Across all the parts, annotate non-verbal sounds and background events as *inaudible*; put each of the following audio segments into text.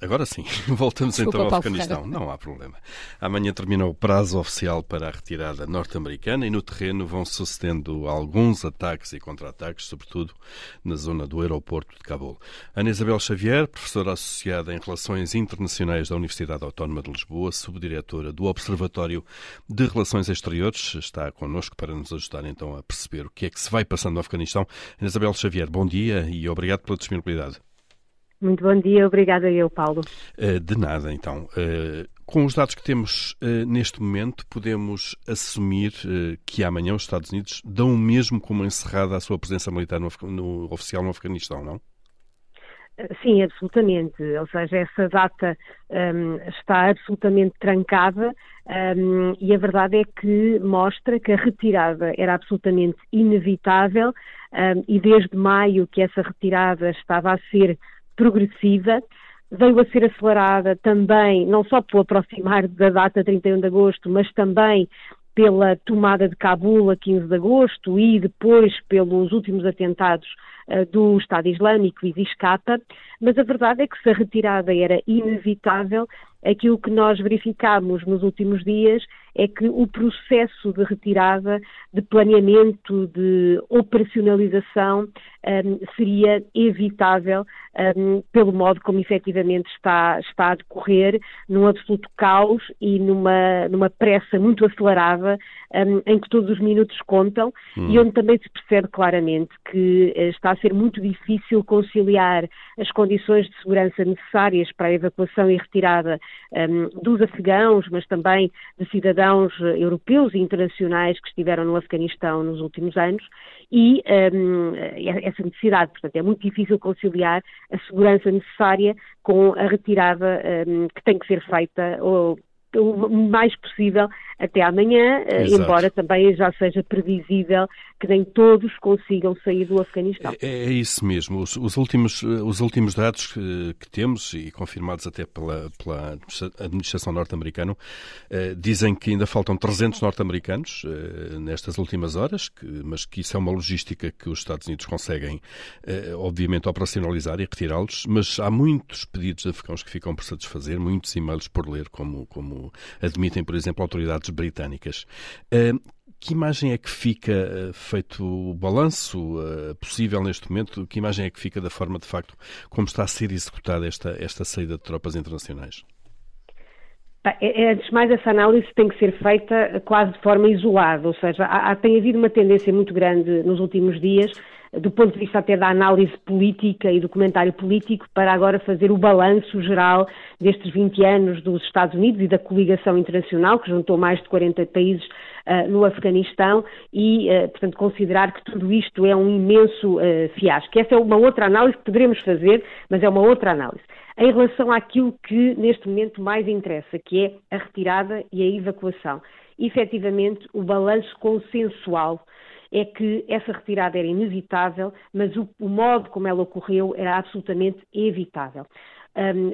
Agora sim, *laughs* voltamos Desculpa, então ao Afeganistão. Não há problema. Amanhã termina o prazo oficial para a retirada norte-americana e no terreno vão sucedendo alguns ataques e contra-ataques, sobretudo na zona do aeroporto de Cabul. Ana Isabel Xavier, professora associada em Relações Internacionais da Universidade Autónoma de Lisboa, subdiretora do Observatório de Relações Exteriores, está connosco para nos ajudar então a perceber o que é que se vai passando no Afeganistão. Ana Isabel Xavier, bom dia e obrigado pela disponibilidade. Muito bom dia, obrigada eu, Paulo. Eh, de nada, então. Eh, com os dados que temos eh, neste momento, podemos assumir que amanhã os Estados Unidos dão mesmo como encerrada a sua presença militar no, no, oficial no Afeganistão, não? Sim, absolutamente. Ou seja, essa data um, está absolutamente trancada um, e a verdade é que mostra que a retirada era absolutamente inevitável um, e desde maio que essa retirada estava a ser progressiva, veio a ser acelerada também, não só pelo aproximar da data 31 de agosto, mas também pela tomada de Cabul a 15 de agosto e depois pelos últimos atentados uh, do Estado Islâmico e de escapa, mas a verdade é que se a retirada era inevitável, aquilo que nós verificamos nos últimos dias é que o processo de retirada, de planeamento, de operacionalização um, seria evitável um, pelo modo como efetivamente está, está a decorrer, num absoluto caos e numa, numa pressa muito acelerada, um, em que todos os minutos contam hum. e onde também se percebe claramente que uh, está a ser muito difícil conciliar as condições de segurança necessárias para a evacuação e retirada dos afegãos, mas também de cidadãos europeus e internacionais que estiveram no Afeganistão nos últimos anos e um, essa necessidade. Portanto, é muito difícil conciliar a segurança necessária com a retirada um, que tem que ser feita ou o mais possível até amanhã, eh, Exato. embora também já seja previsível que nem todos consigam sair do Afeganistão. É, é isso mesmo. Os, os, últimos, eh, os últimos dados que, que, temos, e confirmados até pela, pela administração norte-americana, eh, dizem que ainda faltam 300 norte-americanos eh, nestas últimas horas, que, mas que isso é uma logística que os Estados Unidos conseguem, eh, obviamente, operacionalizar e retirá-los, mas há muitos pedidos afegãos que ficam por satisfazer, muitos e-mails por ler, como, como admitem, por exemplo, autoridades britânicas. Eh, que imagem é que fica, eh, feito o balanço uh, possível neste momento, que imagem é que fica da forma, de facto, como está a ser executada esta, esta saída de tropas internacionais? É, é, antes de mais, essa análise tem que ser feita quase de forma isolada, ou seja, há, tem havido uma tendência muito grande nos últimos dias do ponto de vista até da análise política e do comentário político, para agora fazer o balanço geral destes 20 anos dos Estados Unidos e da coligação internacional, que juntou mais de 40 países uh, no Afeganistão, e, uh, portanto, considerar que tudo isto é um imenso uh, fiasco. Essa é uma outra análise que poderemos fazer, mas é uma outra análise. Em relação àquilo que neste momento mais interessa, que é a retirada e a evacuação. Efetivamente, o balanço consensual é que essa retirada era inevitável, mas o, o modo como ela ocorreu era absolutamente evitável.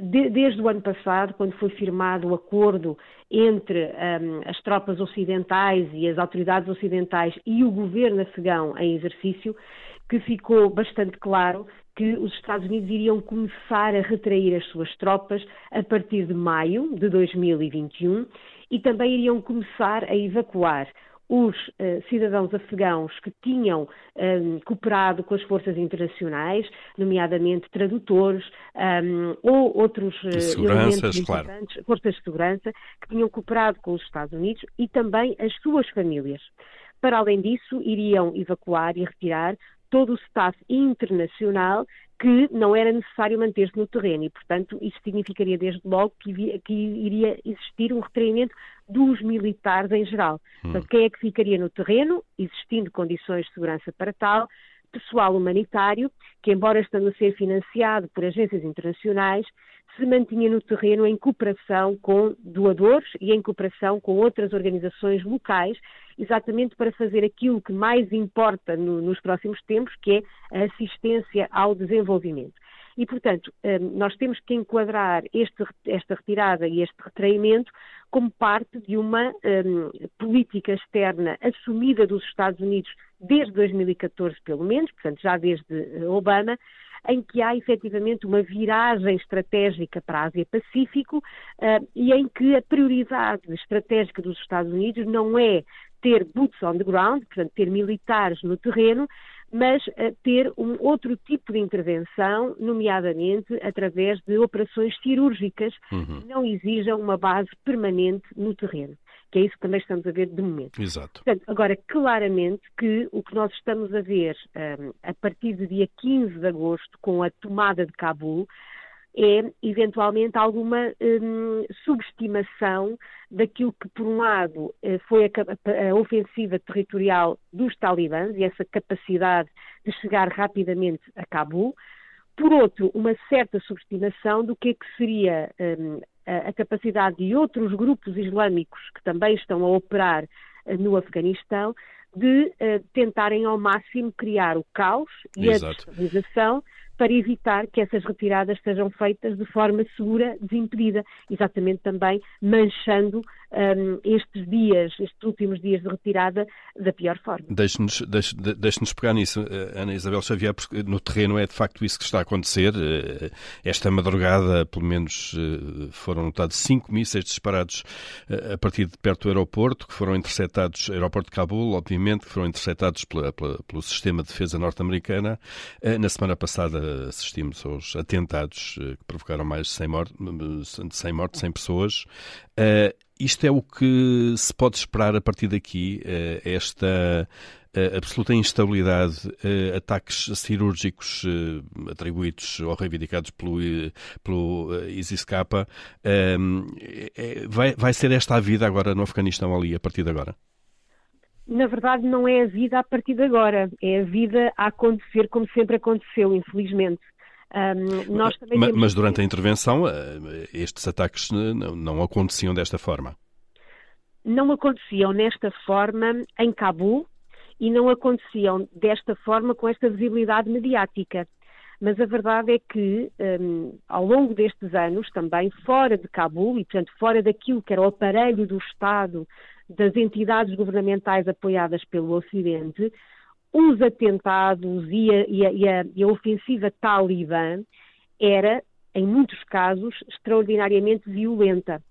De, desde o ano passado, quando foi firmado o acordo entre um, as tropas ocidentais e as autoridades ocidentais e o governo afegão em exercício, que ficou bastante claro que os Estados Unidos iriam começar a retrair as suas tropas a partir de maio de 2021 e também iriam começar a evacuar os uh, cidadãos afegãos que tinham um, ehm, cooperado com as forças internacionais, nomeadamente tradutores um, ehm, ou outros uh, elementos claro. forças de segurança, que tinham cooperado com os Estados Unidos e também as suas famílias. Para além disso, iriam evacuar e retirar todo o staff internacional que não era necessário manter-se no terreno e, portanto, isso significaria desde logo que, que iria existir um retraimento dos militares em geral. Hum. Portanto, quem é que ficaria no terreno, existindo condições de segurança para tal, pessoal humanitário, que embora estando a ser financiado por agências internacionais, se mantinha no terreno em cooperação com doadores e em cooperação com outras organizações locais, exatamente para fazer aquilo que mais importa no, nos próximos tempos, que é a assistência ao desenvolvimento. E, portanto, hum, nós temos que enquadrar este, esta retirada e este retraimento como parte de uma um, política externa assumida dos Estados Unidos desde 2014, pelo menos, portanto, já desde Obama, em que há efetivamente uma viragem estratégica para a Ásia-Pacífico uh, e em que a prioridade estratégica dos Estados Unidos não é ter boots on the ground, portanto, ter militares no terreno, mas uh, ter um outro tipo de intervenção, nomeadamente através de operações cirúrgicas uhum. que não exijam uma base permanente no terreno que é isso que também estamos a ver de momento. Exato. Portanto, agora, claramente que o que nós estamos a ver um, a partir do dia 15 de agosto, com a tomada de Cabul, é eventualmente alguma hum, subestimação daquilo que, por um lado, eh, foi a, a, ofensiva territorial dos talibãs e essa capacidade de chegar rapidamente a Cabul. Por outro, uma certa subestimação do que é que seria hum, a, capacidade de outros grupos islâmicos que também estão a operar uh, no Afeganistão de uh, tentarem ao máximo criar o caos e Exato. a destabilização para evitar que essas retiradas sejam feitas de forma segura, desimpedida, exatamente também manchando um, estes dias, estes últimos dias de retirada, da pior forma. Deixe-nos deixe, deixe pegar nisso, eh, Ana Isabel Xavier, porque no terreno é de facto isso que está a acontecer. Eh, esta madrugada, pelo menos, eh, foram notados cinco mísseis disparados a partir de perto do aeroporto, que foram interceptados, aeroporto de Cabul, obviamente, que foram interceptados pela, pela, pelo sistema de defesa norte-americana. Na semana passada assistimos aos atentados que provocaram mais de 100 mortes, 100, mortes, 100 pessoas isto é o que se pode esperar a partir daqui, eh, esta eh, absoluta instabilidade, eh, ataques cirúrgicos atribuídos ou reivindicados pelo, pelo ISIS-K, vai, vai ser esta a vida agora no Afeganistão ali, a partir de agora? Na verdade, não é a vida a partir de agora, é a vida a acontecer como sempre aconteceu, infelizmente. Um, mas, temos... mas, durante a intervenção, eh, estes ataques não, não aconteciam desta forma? Não aconteciam nesta forma em Cabul e não aconteciam desta forma com esta visibilidade mediática. Mas a verdade é que, um, ao longo destes anos, também fora de Cabul, e portanto fora daquilo que era o aparelho do Estado, das entidades governamentais apoiadas pelo Ocidente, os atentados e a, e a, e a, ofensiva talibã era, em muitos casos, extraordinariamente violenta.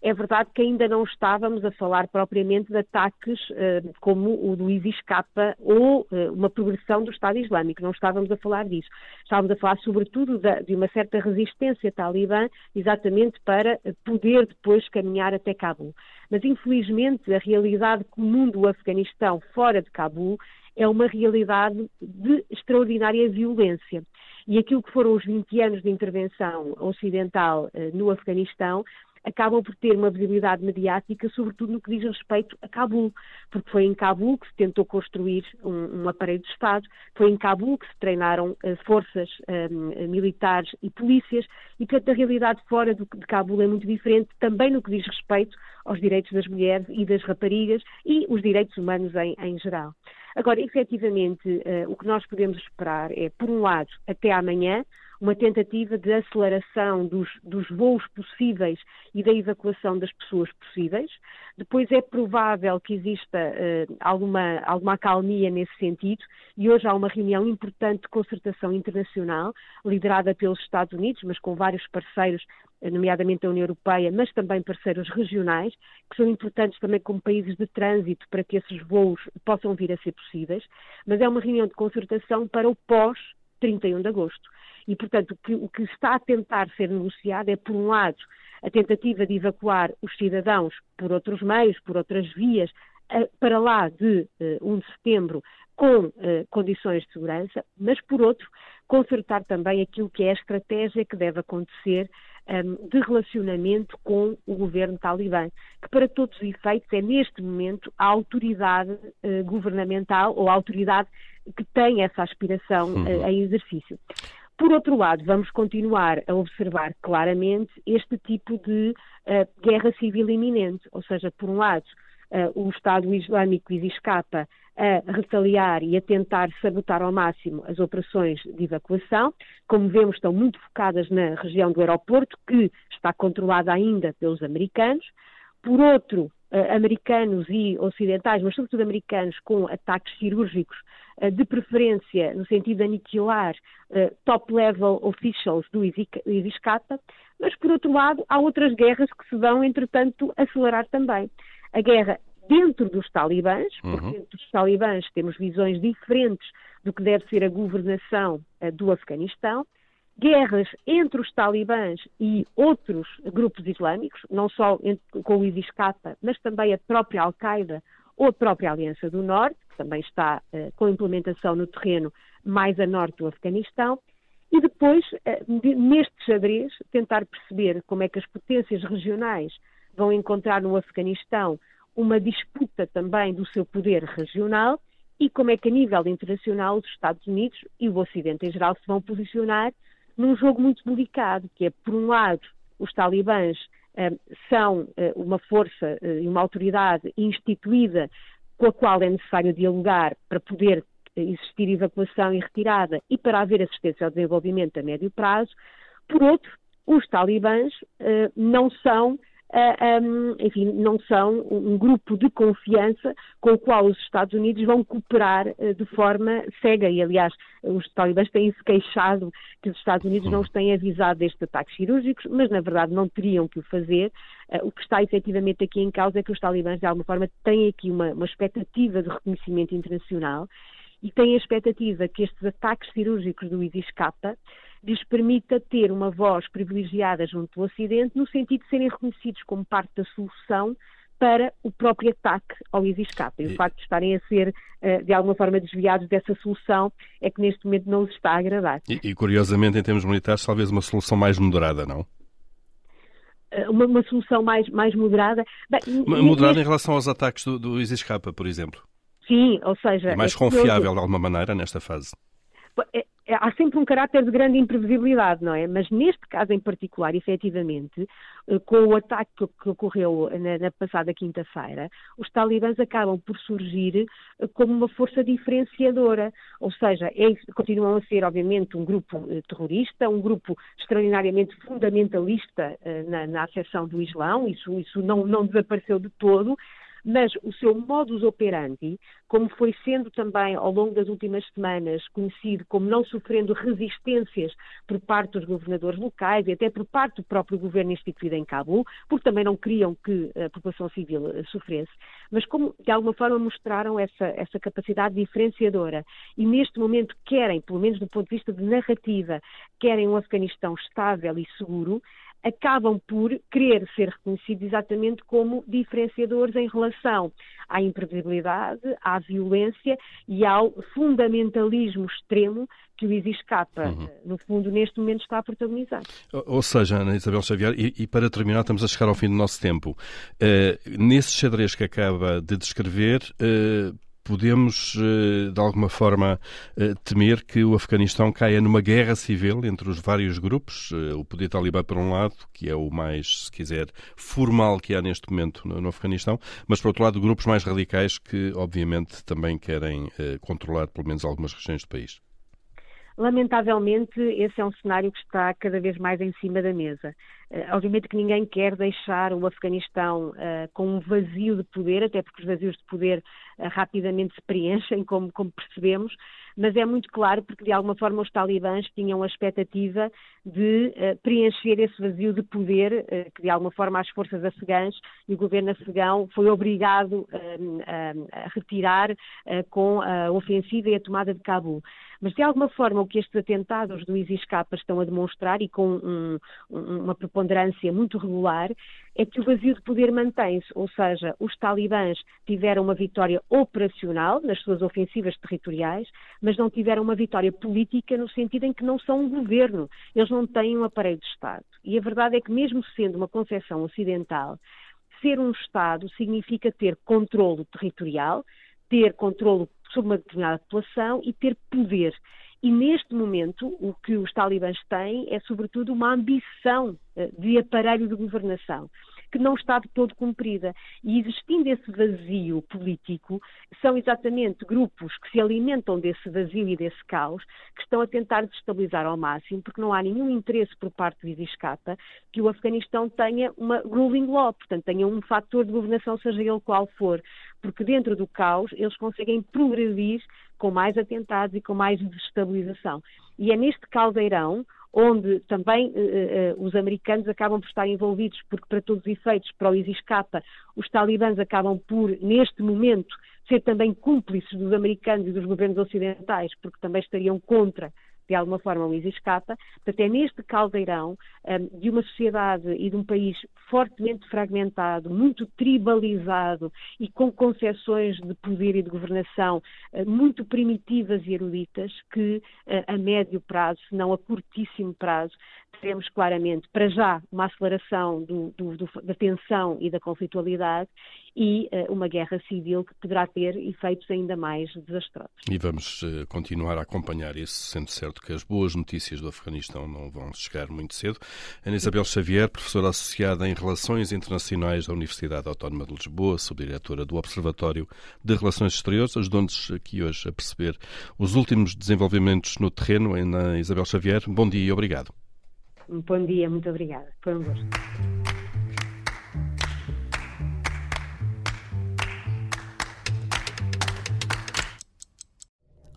É verdade que ainda não estávamos a falar propriamente de ataques uh, como o do ISIS-K ou uh, uma progressão do Estado Islâmico, não estávamos a falar disso. Estávamos a falar, sobretudo, de, de uma certa resistência talibã, exatamente para poder depois caminhar até Cabul. Mas, infelizmente, a realidade comum do Afeganistão fora de Cabul é uma realidade de extraordinária violência. E aquilo que foram os 20 anos de intervenção ocidental eh, no Afeganistão acabam por ter uma visibilidade mediática, sobretudo no que diz respeito a Cabul, porque foi em Cabul que se tentou construir um, um aparelho de Estado, foi em Cabul que se treinaram uh, forças um, militares e polícias, e portanto a realidade fora do, de Cabul é muito diferente, também no que diz respeito aos direitos das mulheres e das raparigas e os direitos humanos em, em geral. Agora, efetivamente, uh, o que nós podemos esperar é, por um lado, até amanhã, uma tentativa de aceleração dos, dos, voos possíveis e da evacuação das pessoas possíveis. Depois é provável que exista uh, alguma, alguma acalmia nesse sentido e hoje há uma reunião importante de concertação internacional, liderada pelos Estados Unidos, mas com vários parceiros, eh, nomeadamente a União Europeia, mas também parceiros regionais, que são importantes também como países de trânsito para que esses voos possam vir a ser possíveis. Mas é uma reunião de concertação para o pós 31 de agosto. E, portanto, o que, o que está a tentar ser negociado é, por um lado, a tentativa de evacuar os cidadãos por outros meios, por outras vias, para lá de 1 eh, de setembro com eh, condições de segurança, mas por outro, consertar também aquilo que é a estratégia que deve acontecer ehm, de relacionamento com o governo talibã, que para todos os efeitos é neste momento a autoridade eh, governamental ou a autoridade que tem essa aspiração uhum. em exercício. Por outro lado, vamos continuar a observar claramente este tipo de uh, guerra civil iminente, ou seja, por um lado, uh, o Estado Islâmico escapa a retaliar e a tentar sabotar ao máximo as operações de evacuação. Como vemos, estão muito focadas na região do aeroporto, que está controlada ainda pelos americanos. Por outro, uh, americanos e ocidentais, mas sobretudo americanos, com ataques cirúrgicos de preferência no sentido de aniquilar top-level officials do ISIS-K, mas por outro lado há outras guerras que se vão, entretanto, acelerar também. A guerra dentro dos talibãs, uhum. porque dentro dos talibãs temos visões diferentes do que deve ser a governação uh, do Afeganistão, guerras entre os talibãs e outros grupos islâmicos, não só com o ISIS-K, mas também a própria Al-Qaeda ou a própria Aliança do Norte, que também está uh, com implementação no terreno mais a norte do Afeganistão, e depois, uh, neste xadrez, tentar perceber como é que as potências regionais vão encontrar no Afeganistão uma disputa também do seu poder regional e como é que, a nível internacional, os Estados Unidos e o Ocidente em geral se vão posicionar num jogo muito delicado, que é, por um lado, os talibãs são eh, uma força eh, e uma autoridade instituída com a qual é necessário dialogar para poder existir evacuação e retirada e para haver assistência ao desenvolvimento a médio prazo. Por outro, os talibãs não são um, enfim, não são um grupo de confiança com o qual os Estados Unidos vão cooperar uh, de forma cega. E, aliás, os talibãs têm-se queixado que os Estados Unidos não os têm avisado destes ataques cirúrgicos, mas, na verdade, não teriam que o fazer. O que está efetivamente aqui em causa é que os talibãs, de alguma forma, têm aqui uma, uma expectativa de reconhecimento internacional e têm a expectativa que estes ataques cirúrgicos do ISIS-K lhes permita ter uma voz privilegiada junto do Ocidente, no sentido de serem reconhecidos como parte da solução para o próprio ataque ao ISIS-K. E o facto de estarem a ser, eh, de alguma forma, desviados dessa solução é que neste momento não os está a agradar. E, e curiosamente, em termos militares, talvez uma solução mais moderada, não? Eh, uma, uma solução mais, mais moderada. Bem, moderada neste... em relação aos ataques do, do ISIS-K, por exemplo. Sim, ou seja... É mais é confiável, de alguma maneira, nesta fase. É, é, há sempre um caráter de grande imprevisibilidade, não é? Mas neste caso em particular, efetivamente, eh, com o ataque que ocorreu na, na passada quinta-feira, os talibãs acabam por surgir eh, como uma força diferenciadora, ou seja, é, continuam a ser, obviamente, um grupo eh, terrorista, um grupo extraordinariamente fundamentalista na, na do Islão, isso, isso não, não desapareceu de todo, mas o seu modus operandi, como foi sendo também ao longo das últimas semanas conhecido como não sofrendo resistências por parte dos governadores locais e até por parte do próprio governo instituído em Cabul, porque também não queriam que a população civil eh, sofresse, mas como de alguma forma mostraram essa, essa capacidade diferenciadora. E neste momento querem, pelo menos do ponto de vista de narrativa, querem um Afeganistão estável e seguro, acabam por querer ser reconhecidos exatamente como diferenciadores em relação à imprevisibilidade, à violência e ao fundamentalismo extremo que o ISIS-K, uhum. no fundo, neste momento está a protagonizar. Ou seja, Ana Isabel Xavier, e, e, para terminar, estamos a chegar ao fim do nosso tempo. Uh, nesse xadrez que acaba de descrever, uh, podemos, eh, de alguma forma, eh, temer que o Afeganistão caia numa guerra civil entre os vários grupos, eh, o poder talibã por um lado, que é o mais, se quiser, formal que há neste momento no Afeganistão, mas por outro lado grupos mais radicais que, obviamente, também querem controlar pelo menos algumas regiões do país. Lamentavelmente, esse é um cenário que está cada vez mais em cima da mesa. Uh, obviamente que ninguém quer deixar o Afeganistão uh, com um vazio de poder, até porque os vazios de poder uh, rapidamente se preenchem, como, como, percebemos, mas é muito claro porque de alguma forma os talibãs tinham a expectativa de preencher esse vazio de poder que de alguma forma as forças afegãs e o governo afegão foi obrigado a retirar com a ofensiva e a tomada de Cabul. Mas de alguma forma o que estes atentados do ISIS-K estão a demonstrar e com um, uma preponderância muito regular é que o vazio de poder mantém-se, ou seja, os talibãs tiveram uma vitória operacional nas suas ofensivas territoriais, mas não tiveram uma vitória política no sentido em que não são um governo, eles não têm um aparelho de Estado. E a verdade é que mesmo sendo uma concepção ocidental, ser um Estado significa ter controle territorial, ter controle sobre uma determinada população e ter poder. E neste momento, o que os talibãs têm é, sobretudo, uma ambição eh, de aparelho de governação. Que não está de todo cumprida. E existindo esse vazio político, são exatamente grupos que se alimentam desse vazio e desse caos que estão a tentar desestabilizar ao máximo, porque não há nenhum interesse por parte do ISIS-K que o Afeganistão tenha uma ruling law, portanto, tenha um fator de governação, seja ele qual for, porque dentro do caos eles conseguem progredir com mais atentados e com mais desestabilização. E é neste caldeirão onde também uh, uh, os americanos acabam por estar envolvidos, porque para todos os efeitos, para o ISIS-K, os talibãs acabam por, neste momento, ser também cúmplices dos americanos e dos governos ocidentais, porque também estariam contra de alguma forma o ISIS escapa. Portanto, é neste caldeirão um, de uma sociedade e de um país fortemente fragmentado, muito tribalizado e com concepções de poder e de governação uh, muito primitivas e eruditas que uh, a médio prazo, se não a curtíssimo prazo, teremos claramente, para já, uma aceleração do, do, do, da tensão e da conflitualidade e uh, uma guerra civil que poderá ter efeitos ainda mais desastrosos. E vamos uh, continuar a acompanhar isso, sendo certo que as boas notícias do Afeganistão não vão chegar muito cedo. Ana Isabel Xavier, professora associada em Relações Internacionais da Universidade Autónoma de Lisboa, subdiretora do Observatório de Relações Exteriores, ajudou-nos aqui hoje a perceber os últimos desenvolvimentos no terreno. Ana Isabel Xavier, bom dia e obrigado. Bom dia, muito obrigada. Foi um gosto.